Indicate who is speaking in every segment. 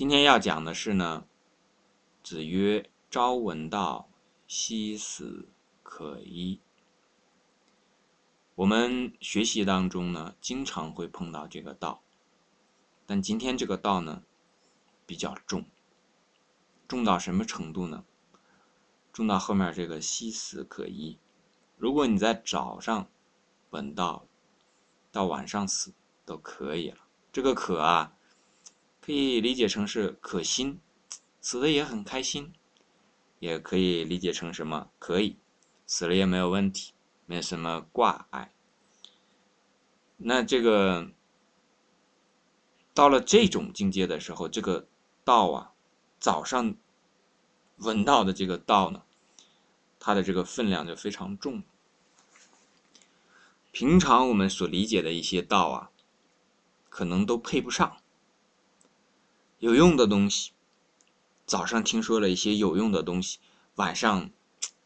Speaker 1: 今天要讲的是呢，子曰：“朝闻道，夕死可矣。”我们学习当中呢，经常会碰到这个道，但今天这个道呢，比较重，重到什么程度呢？重到后面这个“夕死可矣”。如果你在早上闻道，到晚上死都可以了。这个“可”啊。可以理解成是可心，死的也很开心，也可以理解成什么？可以死了也没有问题，没有什么挂碍。那这个到了这种境界的时候，这个道啊，早上闻到的这个道呢，它的这个分量就非常重。平常我们所理解的一些道啊，可能都配不上。有用的东西，早上听说了一些有用的东西，晚上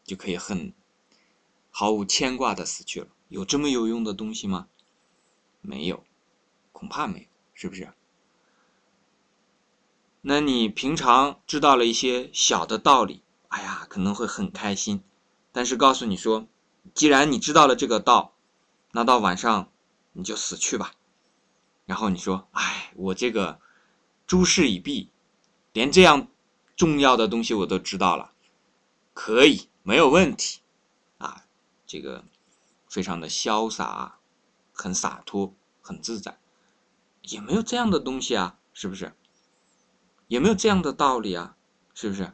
Speaker 1: 就可以很毫无牵挂的死去了。有这么有用的东西吗？没有，恐怕没有，是不是？那你平常知道了一些小的道理，哎呀，可能会很开心。但是告诉你说，既然你知道了这个道，那到晚上你就死去吧。然后你说，哎，我这个。诸事已毕，连这样重要的东西我都知道了，可以没有问题，啊，这个非常的潇洒，很洒脱，很自在，也没有这样的东西啊，是不是？也没有这样的道理啊，是不是？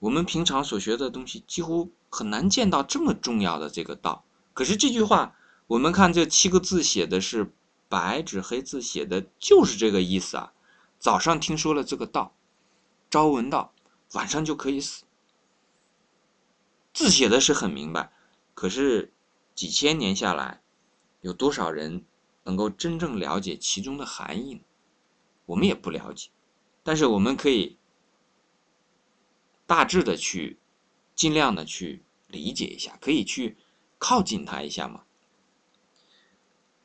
Speaker 1: 我们平常所学的东西几乎很难见到这么重要的这个道。可是这句话，我们看这七个字写的是白纸黑字写的，就是这个意思啊。早上听说了这个道，朝闻道，晚上就可以死。字写的是很明白，可是几千年下来，有多少人能够真正了解其中的含义呢？我们也不了解，但是我们可以大致的去，尽量的去理解一下，可以去靠近他一下嘛。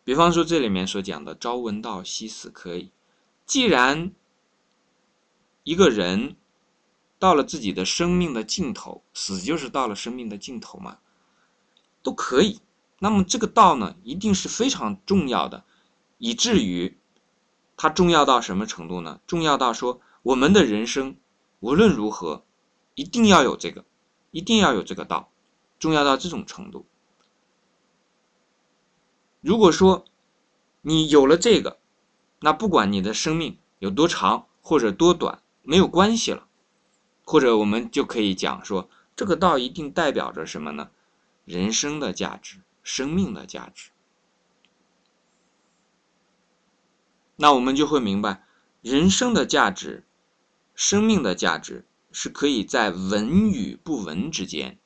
Speaker 1: 比方说这里面所讲的“朝闻道，夕死可以”。既然一个人到了自己的生命的尽头，死就是到了生命的尽头嘛，都可以。那么这个道呢，一定是非常重要的，以至于它重要到什么程度呢？重要到说我们的人生无论如何，一定要有这个，一定要有这个道，重要到这种程度。如果说你有了这个，那不管你的生命有多长或者多短，没有关系了，或者我们就可以讲说，这个道一定代表着什么呢？人生的价值，生命的价值。那我们就会明白，人生的价值，生命的价值是可以在闻与不闻之间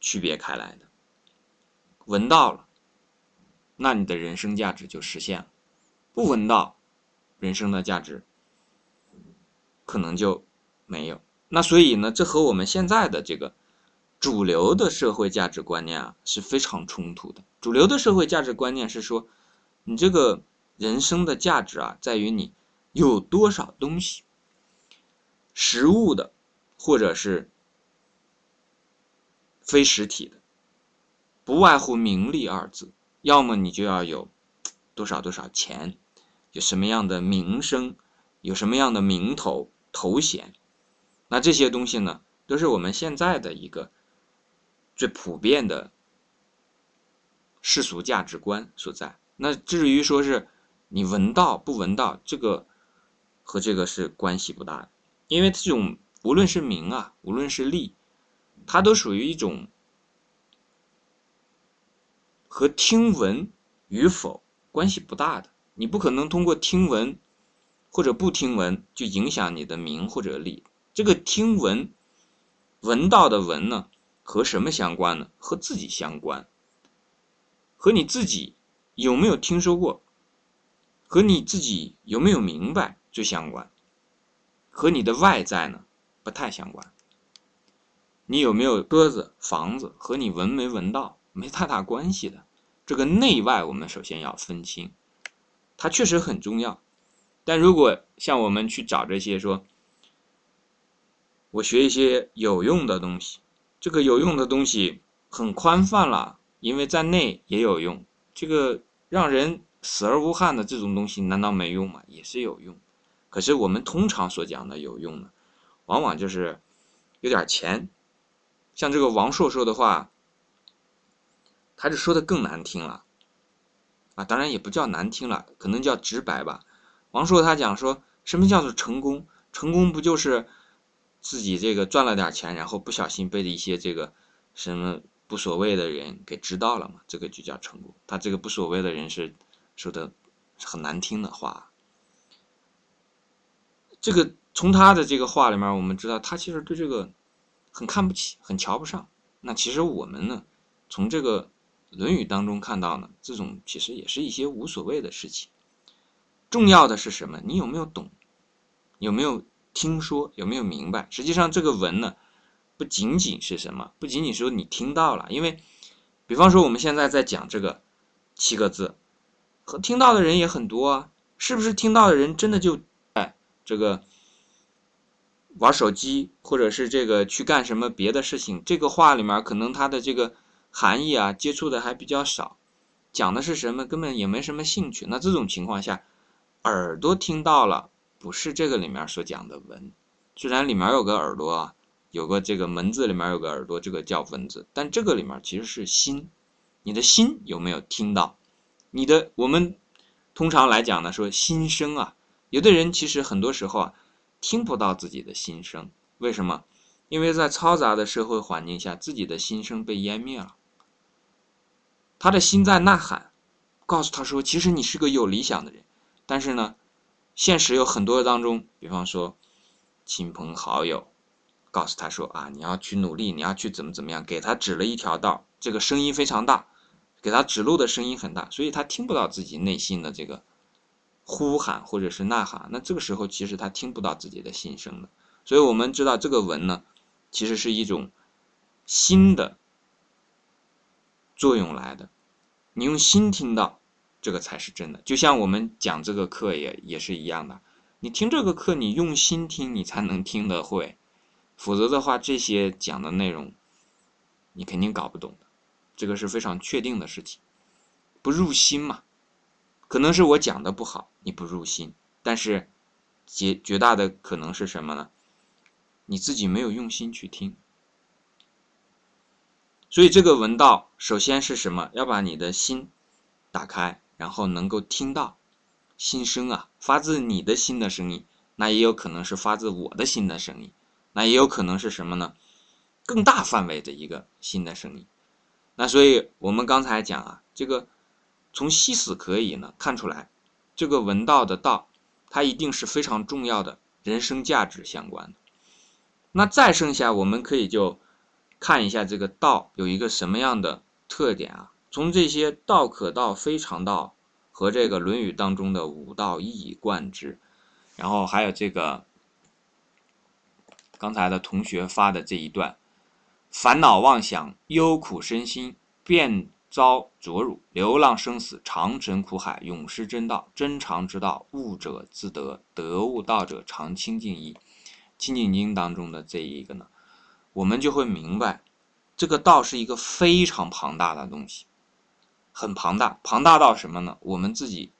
Speaker 1: 区别开来的。闻到了，那你的人生价值就实现了。不闻道，人生的价值可能就没有。那所以呢，这和我们现在的这个主流的社会价值观念啊是非常冲突的。主流的社会价值观念是说，你这个人生的价值啊，在于你有多少东西，实物的，或者是非实体的，不外乎名利二字。要么你就要有多少多少钱。有什么样的名声，有什么样的名头头衔，那这些东西呢，都是我们现在的一个最普遍的世俗价值观所在。那至于说是你闻道不闻道，这个和这个是关系不大的，因为这种无论是名啊，无论是利，它都属于一种和听闻与否关系不大的。你不可能通过听闻或者不听闻就影响你的名或者利。这个听闻闻到的闻呢，和什么相关呢？和自己相关，和你自己有没有听说过，和你自己有没有明白最相关，和你的外在呢不太相关。你有没有鸽子、房子，和你闻没闻到没太大关系的。这个内外我们首先要分清。它确实很重要，但如果像我们去找这些说，我学一些有用的东西，这个有用的东西很宽泛了，因为在内也有用。这个让人死而无憾的这种东西，难道没用吗？也是有用。可是我们通常所讲的有用呢，往往就是有点钱。像这个王朔说的话，他就说的更难听了。啊，当然也不叫难听了，可能叫直白吧。王朔他讲说，什么叫做成功？成功不就是自己这个赚了点钱，然后不小心被一些这个什么不所谓的人给知道了嘛？这个就叫成功。他这个不所谓的人是说的很难听的话。这个从他的这个话里面，我们知道他其实对这个很看不起，很瞧不上。那其实我们呢，从这个。《论语》当中看到呢，这种其实也是一些无所谓的事情。重要的是什么？你有没有懂？有没有听说？有没有明白？实际上，这个文呢，不仅仅是什么？不仅仅说你听到了，因为，比方说我们现在在讲这个七个字，和听到的人也很多啊。是不是听到的人真的就哎这个玩手机，或者是这个去干什么别的事情？这个话里面可能他的这个。含义啊，接触的还比较少，讲的是什么，根本也没什么兴趣。那这种情况下，耳朵听到了，不是这个里面所讲的文，虽然里面有个耳朵啊，有个这个门字里面有个耳朵，这个叫文字，但这个里面其实是心，你的心有没有听到？你的我们通常来讲呢，说心声啊，有的人其实很多时候啊，听不到自己的心声，为什么？因为在嘈杂的社会环境下，自己的心声被湮灭了。他的心在呐喊，告诉他说：“其实你是个有理想的人，但是呢，现实有很多当中，比方说亲朋好友，告诉他说啊，你要去努力，你要去怎么怎么样，给他指了一条道，这个声音非常大，给他指路的声音很大，所以他听不到自己内心的这个呼喊或者是呐喊。那这个时候其实他听不到自己的心声的。所以我们知道这个文呢，其实是一种新的。”作用来的，你用心听到，这个才是真的。就像我们讲这个课也也是一样的，你听这个课，你用心听，你才能听得会，否则的话，这些讲的内容，你肯定搞不懂的，这个是非常确定的事情，不入心嘛。可能是我讲的不好，你不入心，但是绝绝大的可能是什么呢？你自己没有用心去听。所以这个闻道，首先是什么？要把你的心打开，然后能够听到心声啊，发自你的心的声音。那也有可能是发自我的心的声音，那也有可能是什么呢？更大范围的一个新的声音。那所以我们刚才讲啊，这个从西死可以呢看出来，这个闻道的道，它一定是非常重要的人生价值相关的。那再剩下，我们可以就。看一下这个道有一个什么样的特点啊？从这些“道可道，非常道”和这个《论语》当中的五道一以贯之，然后还有这个刚才的同学发的这一段：“烦恼妄想，忧苦身心，便遭浊辱；流浪生死，长沉苦海，永失真道。真常之道，悟者自得，得悟道者常清净矣。”《清净经》当中的这一个呢？我们就会明白，这个道是一个非常庞大的东西，很庞大，庞大到什么呢？我们自己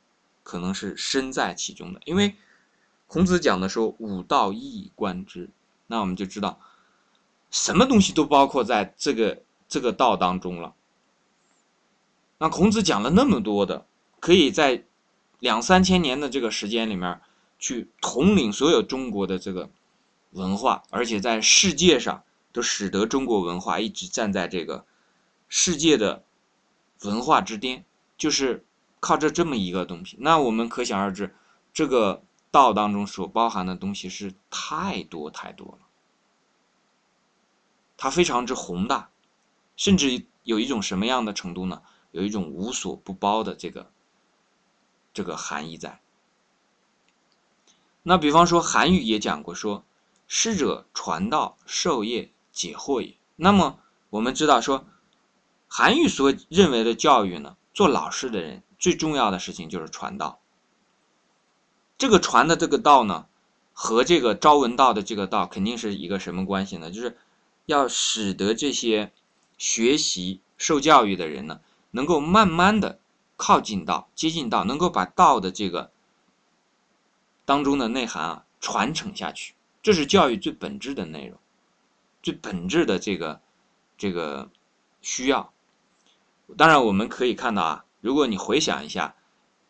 Speaker 1: 可能是身在其中的。因为孔子讲的说“五道一以贯之”，那我们就知道，什么东西都包括在这个这个道当中了。那孔子讲了那么多的，可以在两三千年的这个时间里面，去统领所有中国的这个文化，而且在世界上。就使得中国文化一直站在这个世界的文化之巅，就是靠着这么一个东西。那我们可想而知，这个道当中所包含的东西是太多太多了，它非常之宏大，甚至有一种什么样的程度呢？有一种无所不包的这个这个含义在。那比方说，韩愈也讲过说：“师者，传道授业。”解惑也。那么我们知道说，韩愈所认为的教育呢，做老师的人最重要的事情就是传道。这个传的这个道呢，和这个朝闻道的这个道肯定是一个什么关系呢？就是要使得这些学习受教育的人呢，能够慢慢的靠近道、接近道，能够把道的这个当中的内涵啊传承下去。这是教育最本质的内容，最本质的这个这个需要。当然，我们可以看到啊，如果你回想一下，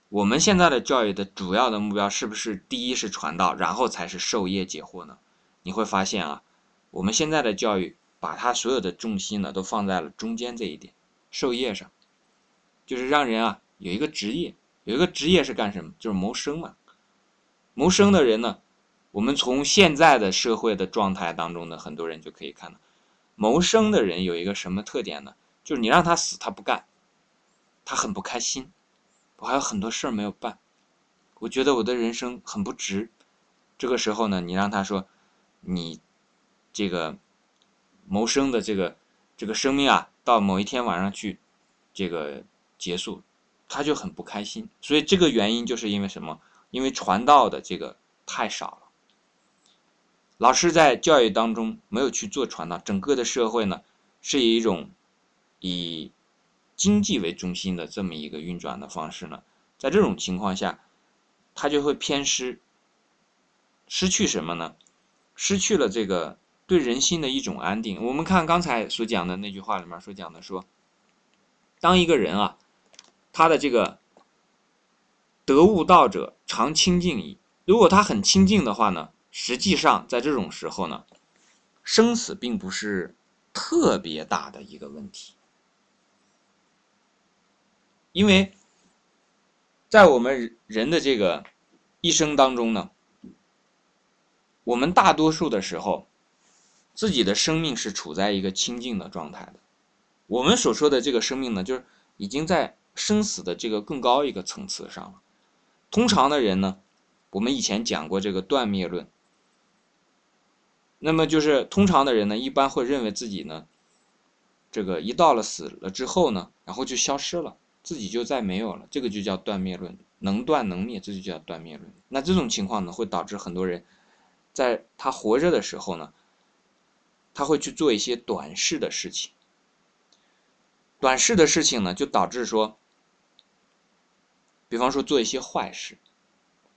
Speaker 1: 我们现在的教育的主要的目标是不是第一是传道，然后才是授业解惑呢？你会发现啊，我们现在的教育把它所有的重心呢都放在了中间这一点，授业上，就是让人啊有一个职业，有一个职业是干什么？就是谋生嘛。谋生的人呢？我们从现在的社会的状态当中呢，很多人就可以看到，谋生的人有一个什么特点呢？就是你让他死，他不干，他很不开心。我还有很多事儿没有办，我觉得我的人生很不值。这个时候呢，你让他说，你这个谋生的这个这个生命啊，到某一天晚上去这个结束，他就很不开心。所以这个原因就是因为什么？因为传道的这个太少了。老师在教育当中没有去做传道，整个的社会呢是以一种以经济为中心的这么一个运转的方式呢，在这种情况下，他就会偏失，失去什么呢？失去了这个对人心的一种安定。我们看刚才所讲的那句话里面所讲的说，当一个人啊，他的这个得悟道者常清净矣。如果他很清净的话呢？实际上，在这种时候呢，生死并不是特别大的一个问题，因为在我们人的这个一生当中呢，我们大多数的时候，自己的生命是处在一个清净的状态的。我们所说的这个生命呢，就是已经在生死的这个更高一个层次上了。通常的人呢，我们以前讲过这个断灭论。那么就是通常的人呢，一般会认为自己呢，这个一到了死了之后呢，然后就消失了，自己就再没有了，这个就叫断灭论，能断能灭，这就叫断灭论。那这种情况呢，会导致很多人，在他活着的时候呢，他会去做一些短视的事情，短视的事情呢，就导致说，比方说做一些坏事，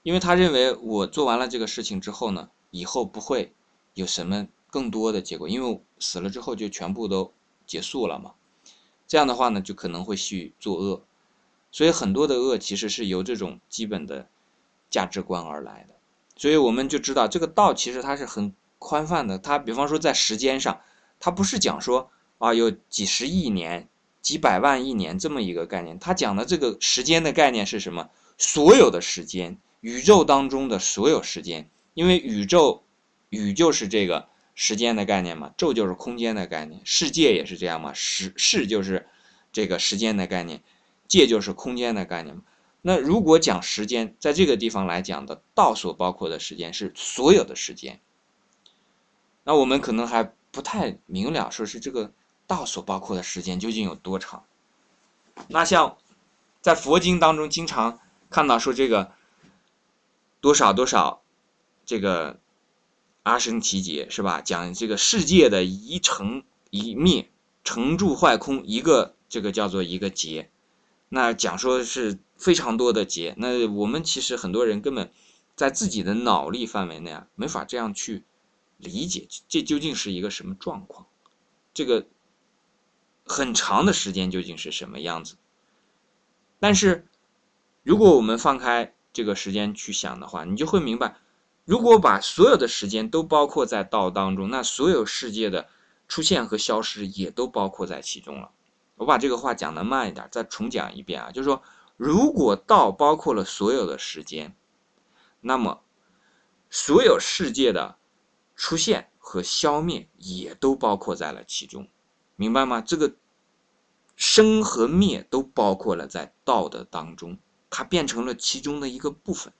Speaker 1: 因为他认为我做完了这个事情之后呢，以后不会。有什么更多的结果？因为死了之后就全部都结束了嘛。这样的话呢，就可能会去作恶。所以很多的恶其实是由这种基本的价值观而来的。所以我们就知道，这个道其实它是很宽泛的。它比方说在时间上，它不是讲说啊有几十亿年、几百万亿年这么一个概念。它讲的这个时间的概念是什么？所有的时间，宇宙当中的所有时间，因为宇宙。宇就是这个时间的概念嘛，宙就是空间的概念，世界也是这样嘛，时世就是这个时间的概念，界就是空间的概念嘛。那如果讲时间，在这个地方来讲的道所包括的时间是所有的时间，那我们可能还不太明了，说是这个道所包括的时间究竟有多长。那像在佛经当中经常看到说这个多少多少这个。阿僧祇劫是吧？讲这个世界的一成一灭，成住坏空，一个这个叫做一个劫。那讲说是非常多的劫。那我们其实很多人根本在自己的脑力范围内啊，没法这样去理解这究竟是一个什么状况。这个很长的时间究竟是什么样子？但是如果我们放开这个时间去想的话，你就会明白。如果把所有的时间都包括在道当中，那所有世界的出现和消失也都包括在其中了。我把这个话讲的慢一点，再重讲一遍啊，就是说，如果道包括了所有的时间，那么所有世界的出现和消灭也都包括在了其中，明白吗？这个生和灭都包括了在道的当中，它变成了其中的一个部分。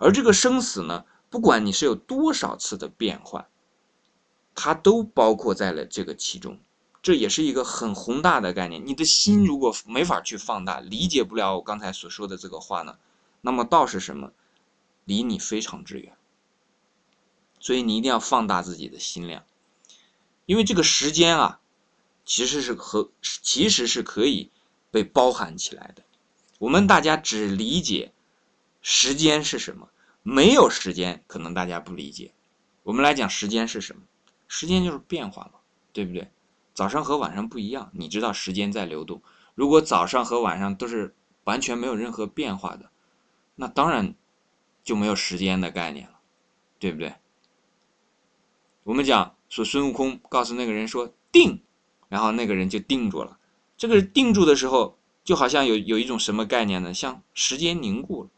Speaker 1: 而这个生死呢，不管你是有多少次的变换，它都包括在了这个其中。这也是一个很宏大的概念。你的心如果没法去放大，理解不了我刚才所说的这个话呢，那么道是什么？离你非常之远。所以你一定要放大自己的心量，因为这个时间啊，其实是和其实是可以被包含起来的。我们大家只理解时间是什么，没有时间，可能大家不理解。我们来讲时间是什么？时间就是变化嘛，对不对？早上和晚上不一样，你知道时间在流动。如果早上和晚上都是完全没有任何变化的，那当然就没有时间的概念了，对不对？我们讲说孙悟空告诉那个人说定，然后那个人就定住了。这个定住的时候，就好像有有一种什么概念呢？像时间凝固了。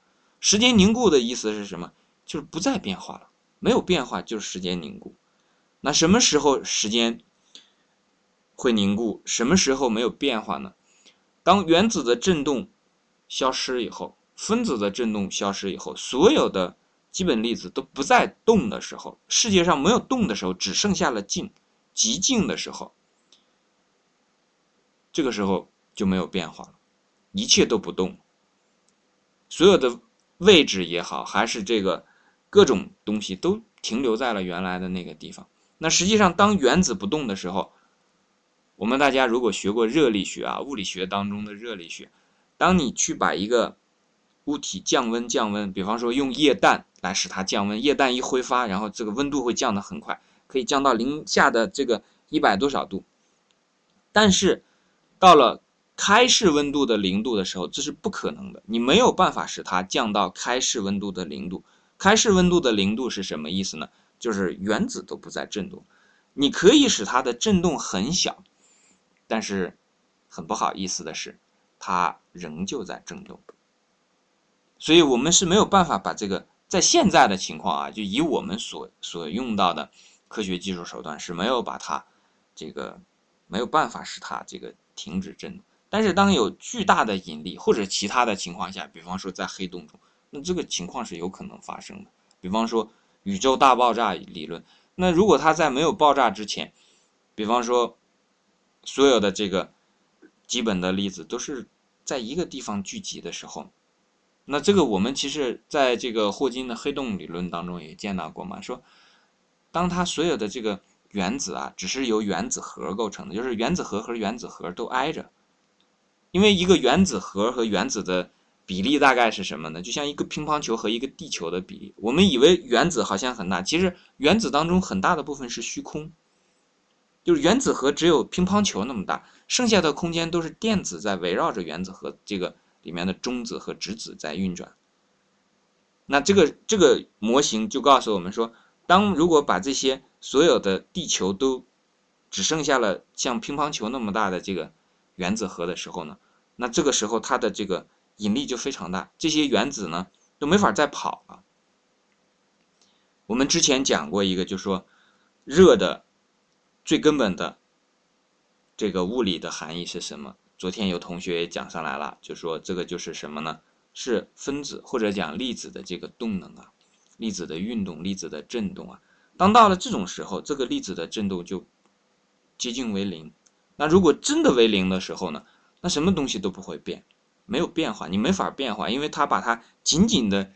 Speaker 1: 时间凝固的意思是什么？就是不再变化了，没有变化就是时间凝固。那什么时候时间会凝固？什么时候没有变化呢？当原子的振动消失以后，分子的振动消失以后，所有的。基本粒子都不再动的时候，世界上没有动的时候，只剩下了静，极静的时候，这个时候就没有变化了，一切都不动，所有的位置也好，还是这个各种东西都停留在了原来的那个地方。那实际上，当原子不动的时候，我们大家如果学过热力学啊，物理学当中的热力学，当你去把一个物体降温降温，比方说用液氮来使它降温，液氮一挥发，然后这个温度会降得很快，可以降到零下的这个一百多少度。但是到了开式温度的零度的时候，这是不可能的，你没有办法使它降到开式温度的零度。开式温度的零度是什么意思呢？就是原子都不在振动，你可以使它的振动很小，但是很不好意思的是，它仍旧在振动。所以我们是没有办法把这个在现在的情况啊，就以我们所所用到的科学技术手段是没有把它这个没有办法使它这个停止振动。但是当有巨大的引力或者其他的情况下，比方说在黑洞中，那这个情况是有可能发生的。比方说宇宙大爆炸理论，那如果它在没有爆炸之前，比方说所有的这个基本的粒子都是在一个地方聚集的时候。那这个我们其实在这个霍金的黑洞理论当中也见到过嘛，说当它所有的这个原子啊，只是由原子核构成的，就是原子核和原子核都挨着，因为一个原子核和原子的比例大概是什么呢？就像一个乒乓球和一个地球的比例。我们以为原子好像很大，其实原子当中很大的部分是虚空，就是原子核只有乒乓球那么大，剩下的空间都是电子在围绕着原子核这个。里面的中子和质子在运转，那这个这个模型就告诉我们说，当如果把这些所有的地球都只剩下了像乒乓球那么大的这个原子核的时候呢，那这个时候它的这个引力就非常大，这些原子呢都没法再跑了。我们之前讲过一个，就是说热的最根本的这个物理的含义是什么？昨天有同学也讲上来了，就说这个就是什么呢？是分子或者讲粒子的这个动能啊，粒子的运动、粒子的振动啊。当到了这种时候，这个粒子的振动就接近为零。那如果真的为零的时候呢？那什么东西都不会变，没有变化，你没法变化，因为它把它紧紧的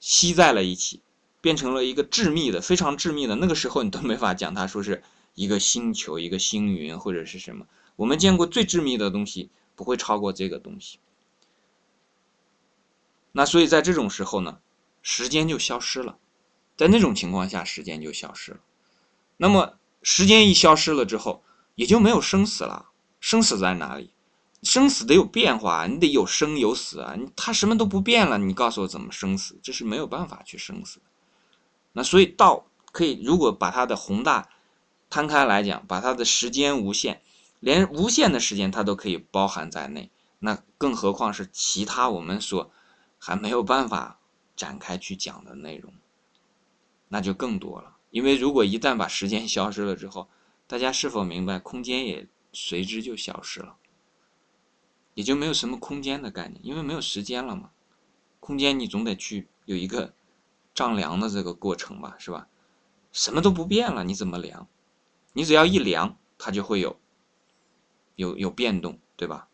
Speaker 1: 吸在了一起，变成了一个致密的、非常致密的。那个时候你都没法讲它说是一个星球、一个星云或者是什么。我们见过最致密的东西不会超过这个东西，那所以在这种时候呢，时间就消失了，在那种情况下，时间就消失了。那么时间一消失了之后，也就没有生死了。生死在哪里？生死得有变化，你得有生有死啊！你它什么都不变了，你告诉我怎么生死？这是没有办法去生死的。那所以道可以，如果把它的宏大摊开来讲，把它的时间无限。连无限的时间它都可以包含在内，那更何况是其他我们所还没有办法展开去讲的内容，那就更多了。因为如果一旦把时间消失了之后，大家是否明白空间也随之就消失了，也就没有什么空间的概念，因为没有时间了嘛。空间你总得去有一个丈量的这个过程吧，是吧？什么都不变了，你怎么量？你只要一量，它就会有。有有变动，对吧？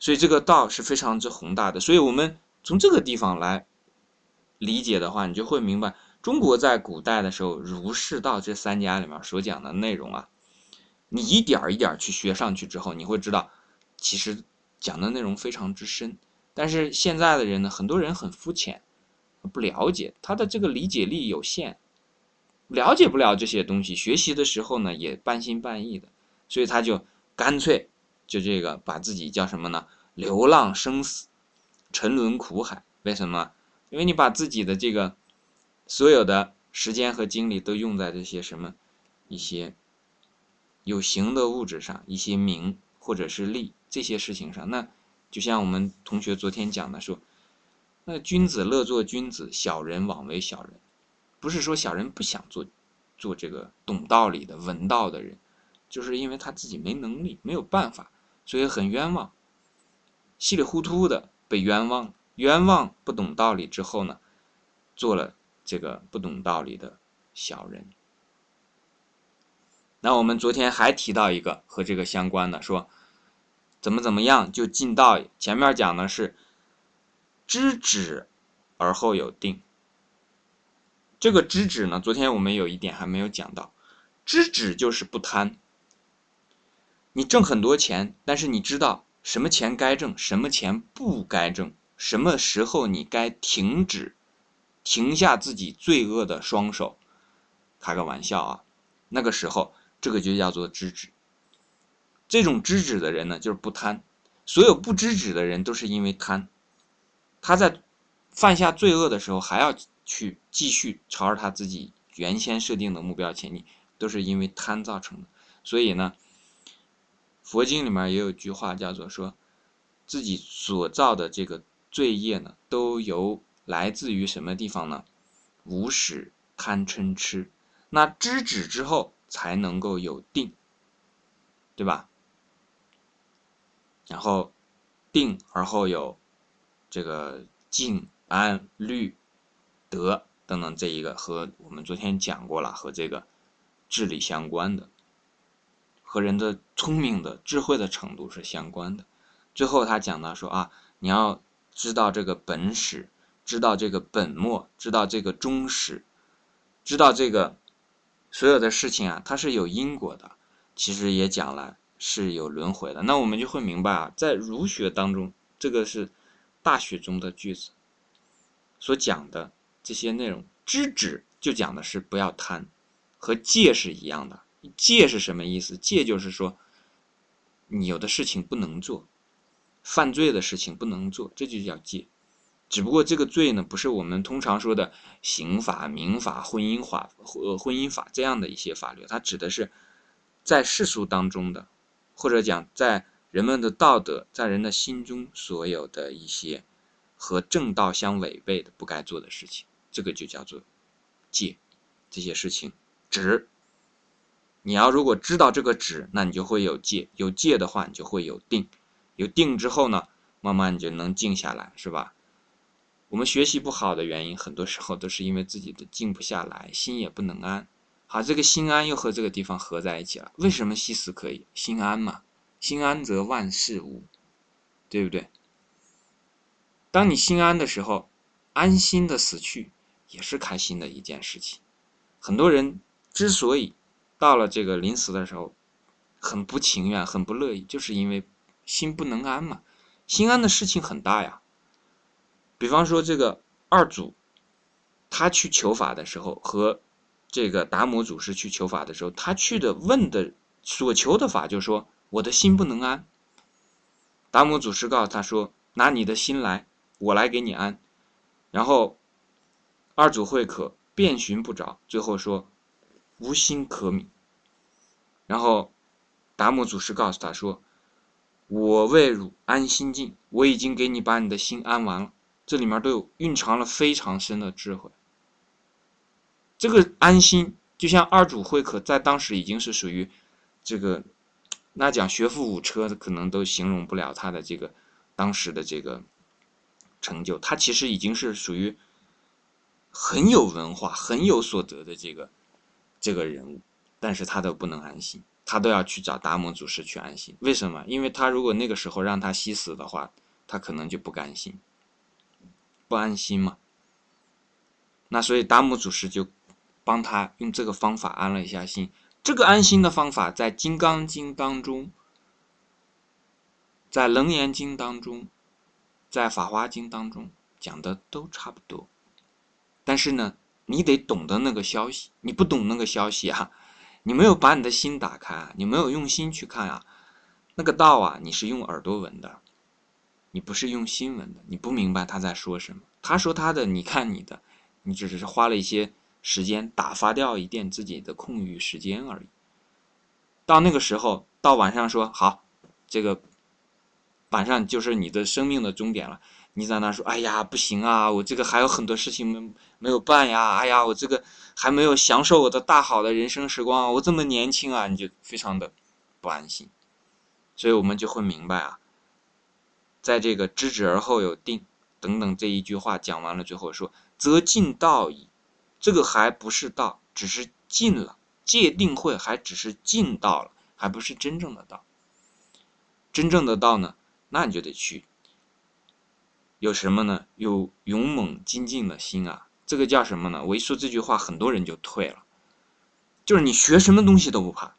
Speaker 1: 所以这个道是非常之宏大的。所以我们从这个地方来理解的话，你就会明白，中国在古代的时候，儒释道这三家里面所讲的内容啊，你一点一点去学上去之后，你会知道，其实讲的内容非常之深。但是现在的人呢，很多人很肤浅，不了解，他的这个理解力有限，了解不了这些东西，学习的时候呢也半信半疑的，所以他就干脆就这个把自己叫什么呢？流浪生死，沉沦苦海。为什么？因为你把自己的这个所有的时间和精力都用在这些什么一些有形的物质上，一些名或者是利这些事情上，那。就像我们同学昨天讲的说，那君子乐做君子，小人枉为小人。不是说小人不想做，做这个懂道理的文道的人，就是因为他自己没能力，没有办法，所以很冤枉，稀里糊涂的被冤枉，冤枉不懂道理之后呢，做了这个不懂道理的小人。那我们昨天还提到一个和这个相关的说。怎么怎么样就尽道？前面讲的是知止而后有定。这个知止呢，昨天我们有一点还没有讲到，知止就是不贪。你挣很多钱，但是你知道什么钱该挣，什么钱不该挣，什么时候你该停止，停下自己罪恶的双手。开个玩笑啊，那个时候这个就叫做知止。这种知止的人呢，就是不贪；所有不知止的人都是因为贪。他在犯下罪恶的时候，还要去继续朝着他自己原先设定的目标前进，都是因为贪造成的。所以呢，佛经里面也有句话叫做说，自己所造的这个罪业呢，都由来自于什么地方呢？无始贪嗔痴。那知止之后，才能够有定，对吧？然后定而后有这个静安虑德等等，这一个和我们昨天讲过了，和这个智力相关的，和人的聪明的智慧的程度是相关的。最后他讲到说啊，你要知道这个本始，知道这个本末，知道这个终始，知道这个所有的事情啊，它是有因果的。其实也讲了。是有轮回的，那我们就会明白啊，在儒学当中，这个是大学中的句子所讲的这些内容。知止就讲的是不要贪，和戒是一样的。戒是什么意思？戒就是说，你有的事情不能做，犯罪的事情不能做，这就叫戒。只不过这个罪呢，不是我们通常说的刑法、民法、婚姻法、呃婚姻法这样的一些法律，它指的是在世俗当中的。或者讲，在人们的道德，在人的心中所有的一些和正道相违背的不该做的事情，这个就叫做戒。这些事情止。你要如果知道这个止，那你就会有戒。有戒的话，你就会有定。有定之后呢，慢慢你就能静下来，是吧？我们学习不好的原因，很多时候都是因为自己的静不下来，心也不能安。好，这个心安又和这个地方合在一起了。为什么西死可以？心安嘛，心安则万事无，对不对？当你心安的时候，安心的死去也是开心的一件事情。很多人之所以到了这个临死的时候很不情愿、很不乐意，就是因为心不能安嘛。心安的事情很大呀。比方说这个二祖，他去求法的时候和。这个达摩祖师去求法的时候，他去的问的所求的法，就说我的心不能安。达摩祖师告诉他说：“拿你的心来，我来给你安。”然后二祖会可遍寻不着，最后说：“无心可悯。”然后达摩祖师告诉他说：“我为汝安心境，我已经给你把你的心安完了。”这里面都有蕴藏了非常深的智慧。这个安心，就像二主会可在当时已经是属于这个，那讲学富五车可能都形容不了他的这个当时的这个成就。他其实已经是属于很有文化、很有所得的这个这个人物，但是他都不能安心。他都要去找达摩祖师去安心。为什么？因为他如果那个时候让他西死的话，他可能就不甘心，不安心嘛。那所以达摩祖师就帮他用这个方法安了一下心。这个安心的方法在《金刚经》当中，在《楞严经》当中，在《法华经》当中讲的都差不多。但是呢，你得懂得那个消息，你不懂那个消息啊，你没有把你的心打开，你没有用心去看啊，那个道啊，你是用耳朵闻的，你不是用新闻的，你不明白他在说什么。他说他的，你看你的，你只是花了一些时间打发掉一点自己的空余时间而已。到那个时候，到晚上说好，这个晚上就是你的生命的终点了。你在那说：“哎呀，不行啊，我这个还有很多事情没没有办呀！哎呀，我这个还没有享受我的大好的人生时光，我这么年轻啊！”你就非常的不安心，所以我们就会明白啊，在这个“知止而后有定”等等这一句话讲完了最后，说“则近道矣”，这个还不是道，只是近了；界定会还只是近道了，还不是真正的道。真正的道呢，那你就得去。有什么呢？有勇猛精进的心啊！这个叫什么呢？我一说这句话，很多人就退了。就是你学什么东西都不怕，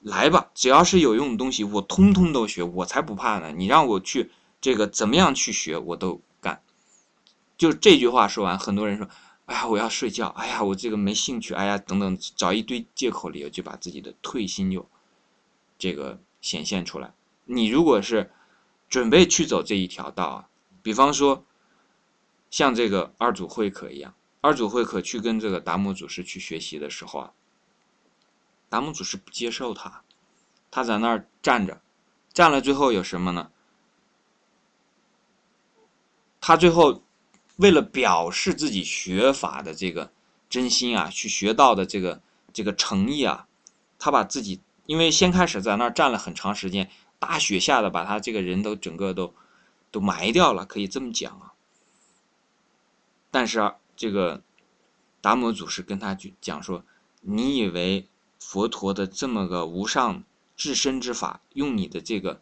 Speaker 1: 来吧，只要是有用的东西，我通通都学，我才不怕呢。你让我去这个怎么样去学，我都干。就这句话说完，很多人说：“哎呀，我要睡觉。”哎呀，我这个没兴趣。哎呀，等等，找一堆借口理由，就把自己的退心就这个显现出来。你如果是准备去走这一条道啊。比方说，像这个二组会可一样，二组会可去跟这个达摩祖师去学习的时候啊，达摩祖师不接受他，他在那儿站着，站了最后有什么呢？他最后为了表示自己学法的这个真心啊，去学道的这个这个诚意啊，他把自己因为先开始在那儿站了很长时间，大雪下的把他这个人都整个都。都埋掉了，可以这么讲啊。但是啊，这个达摩祖师跟他去讲说：“你以为佛陀的这么个无上至身之法，用你的这个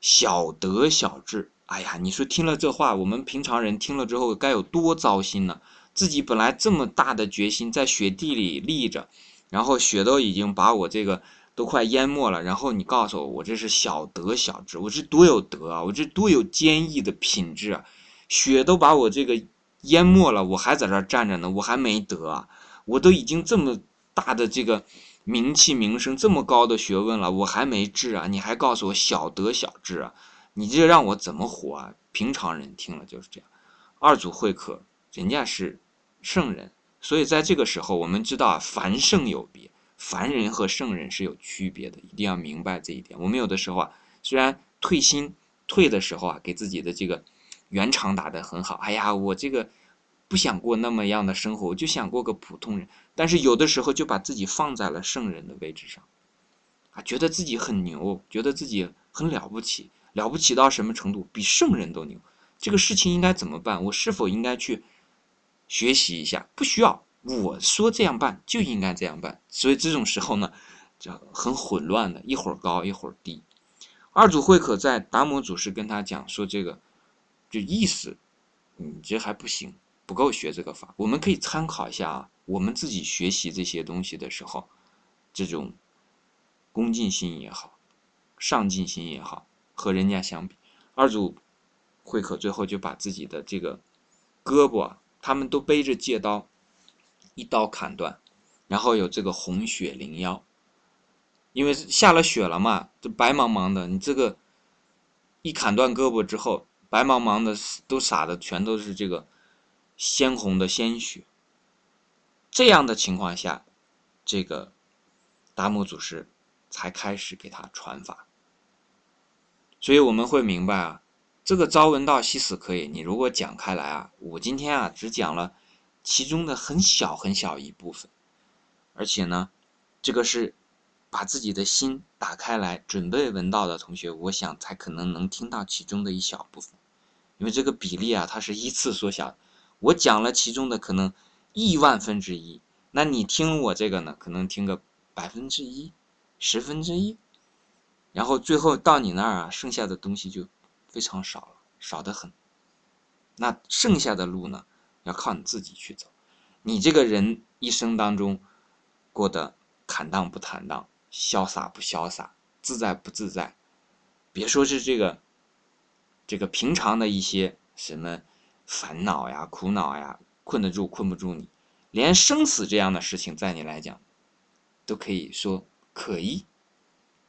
Speaker 1: 小德小智，哎呀，你说听了这话，我们平常人听了之后该有多糟心呢？自己本来这么大的决心，在雪地里立着，然后雪都已经把我这个。”都快淹没了，然后你告诉我，我这是小德小智，我这多有德啊，我这多有坚毅的品质啊！雪都把我这个淹没了，我还在这儿站着呢，我还没德啊！我都已经这么大的这个名气名声，这么高的学问了，我还没智啊！你还告诉我小德小智啊？你这让我怎么活啊？平常人听了就是这样。二祖会客，人家是圣人，所以在这个时候，我们知道啊，凡圣有别。凡人和圣人是有区别的，一定要明白这一点。我们有的时候啊，虽然退心退的时候啊，给自己的这个圆场打得很好。哎呀，我这个不想过那么样的生活，我就想过个普通人。但是有的时候就把自己放在了圣人的位置上，啊，觉得自己很牛，觉得自己很了不起，了不起到什么程度？比圣人都牛。这个事情应该怎么办？我是否应该去学习一下？不需要。我说这样办就应该这样办，所以这种时候呢，就很混乱的，一会儿高一会儿低。二祖慧可在达摩祖师跟他讲说这个，就意思，你这还不行，不够学这个法。我们可以参考一下啊，我们自己学习这些东西的时候，这种恭敬心也好，上进心也好，和人家相比，二祖慧可最后就把自己的这个胳膊，他们都背着戒刀。一刀砍断，然后有这个红血灵腰，因为下了雪了嘛，这白茫茫的，你这个一砍断胳膊之后，白茫茫的都撒的全都是这个鲜红的鲜血。这样的情况下，这个达摩祖师才开始给他传法。所以我们会明白啊，这个朝闻道夕死可以，你如果讲开来啊，我今天啊只讲了。其中的很小很小一部分，而且呢，这个是把自己的心打开来准备闻道的同学，我想才可能能听到其中的一小部分，因为这个比例啊，它是依次缩小。我讲了其中的可能亿万分之一，那你听我这个呢，可能听个百分之一，十分之一，然后最后到你那儿啊，剩下的东西就非常少了，少得很。那剩下的路呢，要靠你自己去走。你这个人一生当中过得坦荡不坦荡，潇洒不潇洒，自在不自在，别说是这个这个平常的一些什么烦恼呀、苦恼呀，困得住困不住你，连生死这样的事情，在你来讲都可以说可依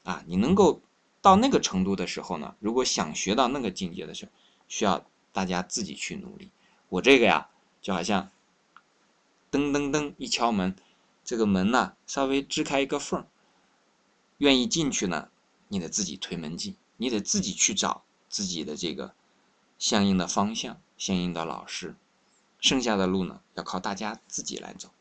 Speaker 1: 啊。你能够到那个程度的时候呢，如果想学到那个境界的时候，需要。大家自己去努力。我这个呀，就好像噔噔噔一敲门，这个门呢稍微支开一个缝愿意进去呢，你得自己推门进，你得自己去找自己的这个相应的方向、相应的老师。剩下的路呢，要靠大家自己来走。